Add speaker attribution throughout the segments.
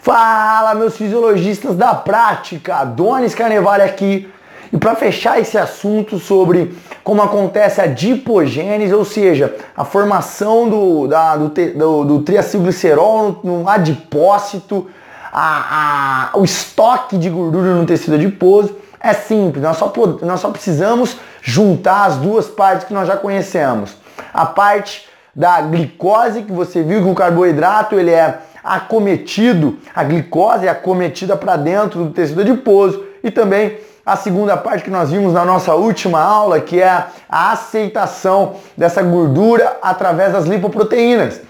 Speaker 1: Fala, meus fisiologistas da prática, Donis Carnevale aqui. E para fechar esse assunto sobre como acontece a dipogênese, ou seja, a formação do, da, do, do, do triacilglicerol no, no adipócito, a, a, o estoque de gordura no tecido adiposo, é simples, nós só, nós só precisamos juntar as duas partes que nós já conhecemos. A parte da glicose, que você viu que o carboidrato ele é acometido, a glicose é acometida para dentro do tecido adiposo e também a segunda parte que nós vimos na nossa última aula, que é a aceitação dessa gordura através das lipoproteínas.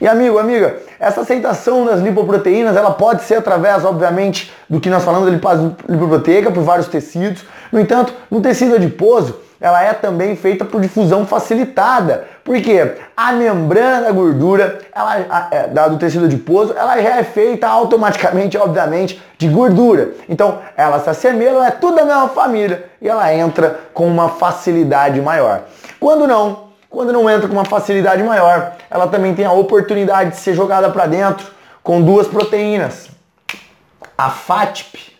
Speaker 1: E amigo, amiga, essa aceitação das lipoproteínas, ela pode ser através, obviamente, do que nós falamos da lipoproteica por vários tecidos. No entanto, no tecido adiposo, ela é também feita por difusão facilitada. Porque a membrana da gordura ela, a, é, do tecido adiposo, ela já é feita automaticamente, obviamente, de gordura. Então, ela se assemelha, ela é tudo da mesma família e ela entra com uma facilidade maior. Quando não, quando não entra com uma facilidade maior, ela também tem a oportunidade de ser jogada para dentro com duas proteínas. A FATP,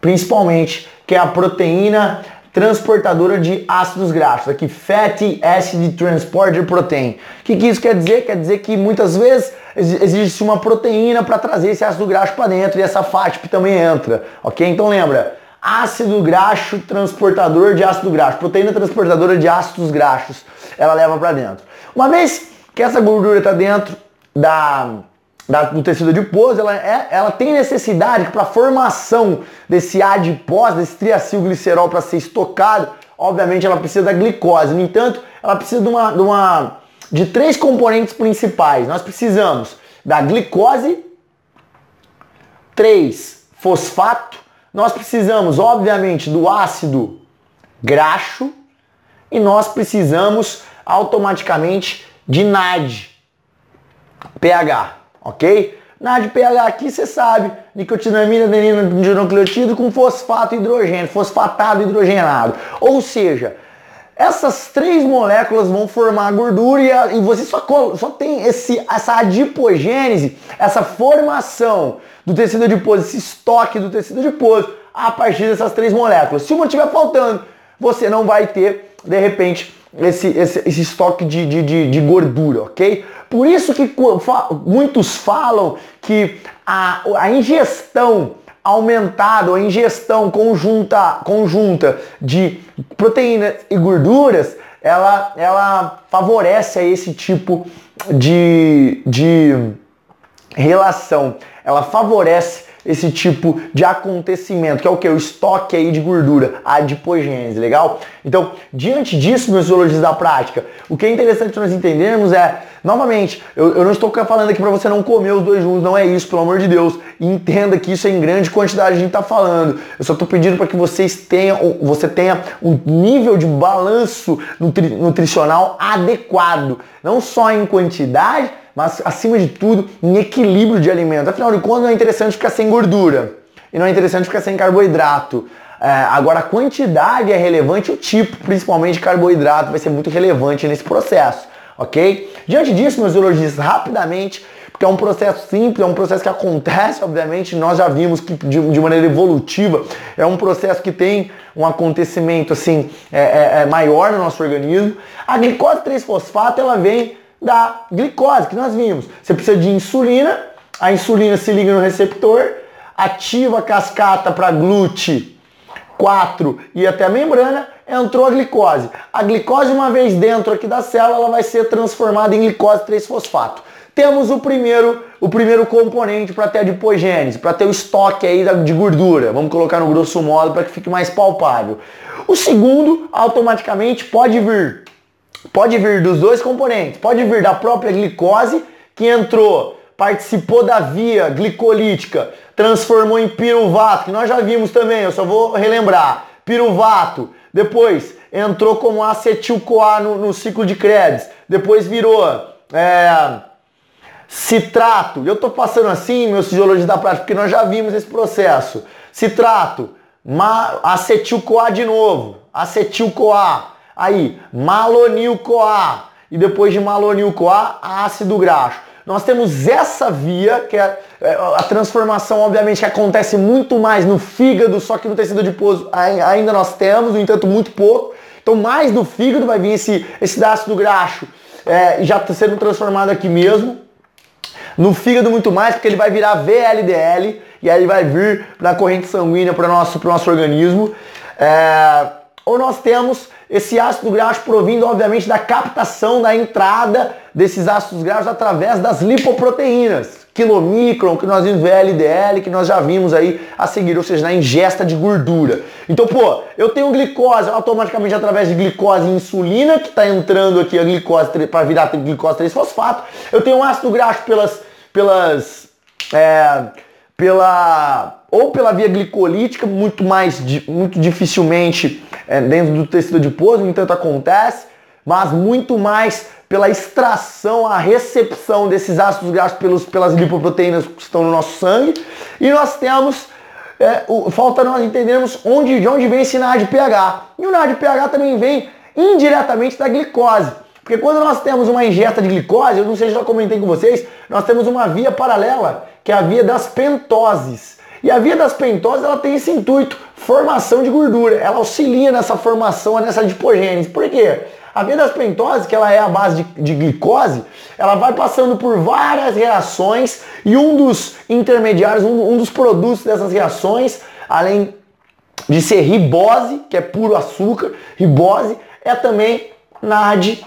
Speaker 1: principalmente, que é a proteína transportadora de ácidos graxos, aqui Fatty Acid Transporter Protein. O que, que isso quer dizer? Quer dizer que muitas vezes existe uma proteína para trazer esse ácido graxo para dentro e essa FATP também entra, ok? Então lembra, ácido graxo transportador de ácido graxo, proteína transportadora de ácidos graxos, ela leva para dentro. Uma vez que essa gordura está dentro da da, do tecido adiposo, ela, é, ela tem necessidade para a formação desse adipós, desse triacilglicerol para ser estocado, obviamente ela precisa da glicose. No entanto, ela precisa de uma, de uma de três componentes principais. Nós precisamos da glicose, 3, fosfato, nós precisamos, obviamente, do ácido graxo e nós precisamos automaticamente de NAD, pH ok? Na de pH aqui você sabe, nicotinamina, adenina, dinucleotídeo com fosfato hidrogênio, fosfatado hidrogenado. Ou seja, essas três moléculas vão formar gordura e, a, e você só, só tem esse, essa adipogênese, essa formação do tecido adiposo, esse estoque do tecido adiposo a partir dessas três moléculas. Se uma estiver faltando, você não vai ter, de repente, esse, esse, esse estoque de, de, de, de gordura, ok? Por isso que muitos falam que a, a ingestão aumentada, a ingestão conjunta, conjunta de proteínas e gorduras, ela, ela favorece a esse tipo de, de relação. Ela favorece esse tipo de acontecimento, que é o que? O estoque aí de gordura, a adipogênese, legal? Então, diante disso, meus zoologistas da prática, o que é interessante nós entendermos é, novamente, eu, eu não estou falando aqui para você não comer os dois juntos, não é isso, pelo amor de Deus. entenda que isso é em grande quantidade a gente está falando. Eu só estou pedindo para que vocês tenham, você tenha um nível de balanço nutri, nutricional adequado, não só em quantidade, mas acima de tudo em equilíbrio de alimentos. Afinal de contas, não é interessante ficar sem gordura e não é interessante ficar sem carboidrato. É, agora, a quantidade é relevante, o tipo, principalmente de carboidrato, vai ser muito relevante nesse processo, ok? Diante disso, meus zoologistas, rapidamente, porque é um processo simples, é um processo que acontece, obviamente, nós já vimos que de, de maneira evolutiva, é um processo que tem um acontecimento assim é, é, é maior no nosso organismo. A glicose 3-fosfato, ela vem da glicose, que nós vimos. Você precisa de insulina, a insulina se liga no receptor, ativa a cascata para GLUT 4 e até a membrana, entrou a glicose. A glicose, uma vez dentro aqui da célula, ela vai ser transformada em glicose 3-fosfato. Temos o primeiro, o primeiro componente para ter a adipogênese, para ter o estoque aí de gordura. Vamos colocar no grosso modo para que fique mais palpável. O segundo, automaticamente, pode vir Pode vir dos dois componentes, pode vir da própria glicose que entrou, participou da via glicolítica, transformou em piruvato, que nós já vimos também, eu só vou relembrar. Piruvato, depois entrou como acetil-CoA no, no, ciclo de Krebs, depois virou é, citrato. Eu estou passando assim, meus fisiologistas da prática, porque nós já vimos esse processo. Citrato, acetil-CoA de novo, acetil-CoA Aí, malonil-CoA. E depois de malonil-CoA, ácido graxo. nós temos essa via, que é, é a transformação, obviamente, que acontece muito mais no fígado, só que no tecido adiposo ainda nós temos, no entanto, muito pouco. Então, mais do fígado vai vir esse, esse ácido graxo é, já está sendo transformado aqui mesmo. No fígado muito mais, porque ele vai virar VLDL e aí ele vai vir na corrente sanguínea para o nosso, nosso organismo. É, ou nós temos esse ácido graxo provindo, obviamente, da captação, da entrada desses ácidos graxos através das lipoproteínas quilomicron, que nós vimos VLDL, que nós já vimos aí a seguir, ou seja, na ingesta de gordura. Então, pô, eu tenho glicose, automaticamente através de glicose e insulina, que está entrando aqui a glicose para virar glicose 3-fosfato. Eu tenho ácido graxo pelas, pelas, é, pela, ou pela via glicolítica, muito mais, muito dificilmente é, dentro do tecido adiposo, no entanto acontece, mas muito mais pela extração, a recepção desses ácidos graxos pelos, pelas lipoproteínas que estão no nosso sangue. E nós temos, é, o, falta nós entendermos onde, de onde vem esse NADPH. E o NADPH também vem indiretamente da glicose. Porque quando nós temos uma ingesta de glicose, eu não sei se já comentei com vocês, nós temos uma via paralela, que é a via das pentoses. E a via das pentoses ela tem esse intuito, formação de gordura. Ela auxilia nessa formação, nessa adipogênese. Por quê? A via das pentoses, que ela é a base de, de glicose, ela vai passando por várias reações e um dos intermediários, um, um dos produtos dessas reações, além de ser ribose, que é puro açúcar, ribose, é também NAD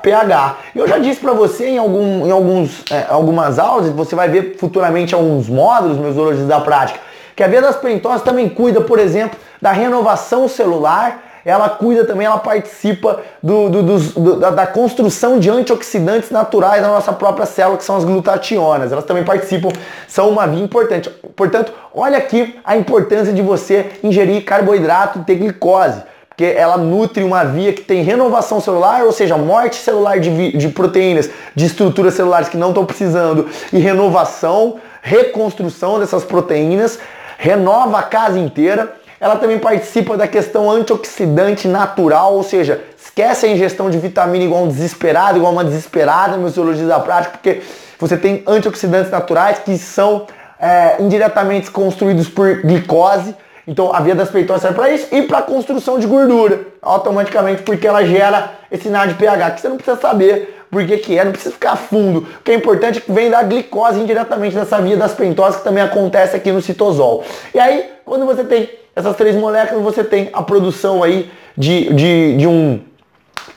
Speaker 1: pH. Eu já disse para você em, algum, em alguns, é, algumas aulas, você vai ver futuramente alguns módulos, meus zoologistas da prática, que a via das pentoses também cuida, por exemplo, da renovação celular ela cuida também, ela participa do, do, do, da, da, construção de antioxidantes naturais na nossa própria célula, que são as glutationas. Elas também participam, são uma via importante. Portanto, olha aqui a importância de você ingerir carboidrato e ter glicose porque ela nutre uma via que tem renovação celular, ou seja, morte celular de, de proteínas, de estruturas celulares que não estão precisando, e renovação, reconstrução dessas proteínas, renova a casa inteira ela também participa da questão antioxidante natural, ou seja, esquece a ingestão de vitamina igual um desesperado, igual uma desesperada, meus zoologistas da prática, porque você tem antioxidantes naturais que são é, indiretamente construídos por glicose. Então a via das peitões serve para isso e para construção de gordura, automaticamente, porque ela gera esse NAD pH, que você não precisa saber por que, é, não precisa ficar fundo. O que é importante é que vem da glicose indiretamente dessa via das pentoses, que também acontece aqui no citosol. E aí, quando você tem essas três moléculas, você tem a produção aí de, de, de um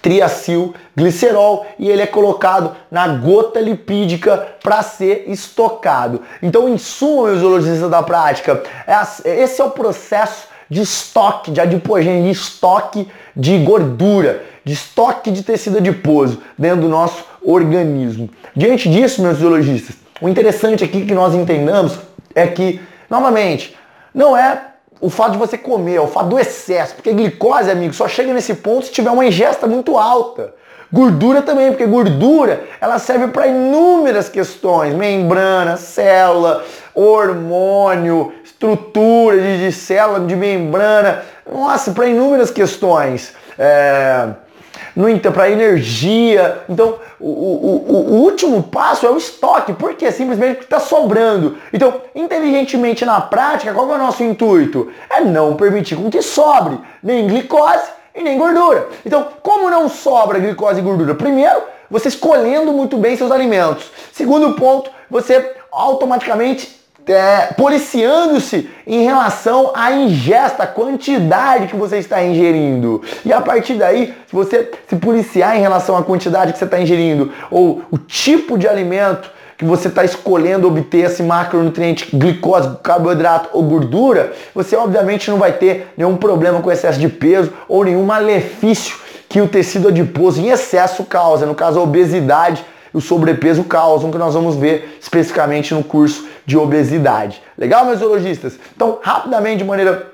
Speaker 1: triacil glicerol e ele é colocado na gota lipídica para ser estocado. Então, em suma, meus zoologistas da prática, é esse é o processo de estoque, de adipogênese, de estoque de gordura, de estoque de tecido adiposo dentro do nosso organismo. Diante disso, meus zoologistas, o interessante aqui que nós entendamos é que, novamente, não é o fato de você comer, o fato do excesso, porque glicose, amigo, só chega nesse ponto se tiver uma ingesta muito alta. Gordura também, porque gordura ela serve para inúmeras questões, membrana, célula, hormônio, estrutura de, de célula, de membrana, nossa, para inúmeras questões. É para energia. Então, o, o, o, último passo é o estoque, porque simplesmente está sobrando. Então, inteligentemente na prática, qual é o nosso intuito? É não permitir com que sobre nem glicose e nem gordura. Então, como não sobra glicose e gordura? Primeiro, você escolhendo muito bem seus alimentos. Segundo ponto, você automaticamente é, policiando-se em relação à ingesta, a quantidade que você está ingerindo. E a partir daí, se você se policiar em relação à quantidade que você está ingerindo, ou o tipo de alimento que você está escolhendo obter esse macronutriente, glicose, carboidrato ou gordura, você obviamente não vai ter nenhum problema com excesso de peso ou nenhum malefício que o tecido adiposo em excesso causa, no caso a obesidade o sobrepeso causam, que nós vamos ver especificamente no curso de obesidade. Legal, meus zoologistas? Então, rapidamente, de maneira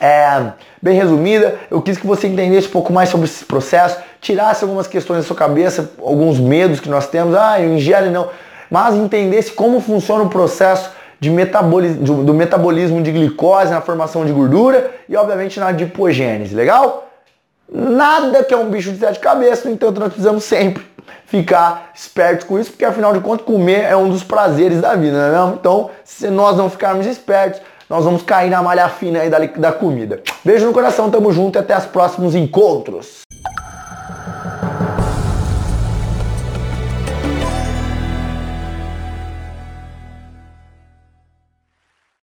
Speaker 1: é, bem resumida, eu quis que você entendesse um pouco mais sobre esse processo, tirasse algumas questões da sua cabeça, alguns medos que nós temos, ah, eu ingere não, mas entendesse como funciona o processo de metabolismo, do metabolismo de glicose na formação de gordura e, obviamente, na adipogênese, legal? Nada que é um bicho de sete cabeças, no entanto, nós precisamos sempre ficar espertos com isso, porque afinal de contas comer é um dos prazeres da vida, não é mesmo? Então, se nós não ficarmos espertos, nós vamos cair na malha fina aí da, da comida. Beijo no coração, tamo junto e até os próximos encontros.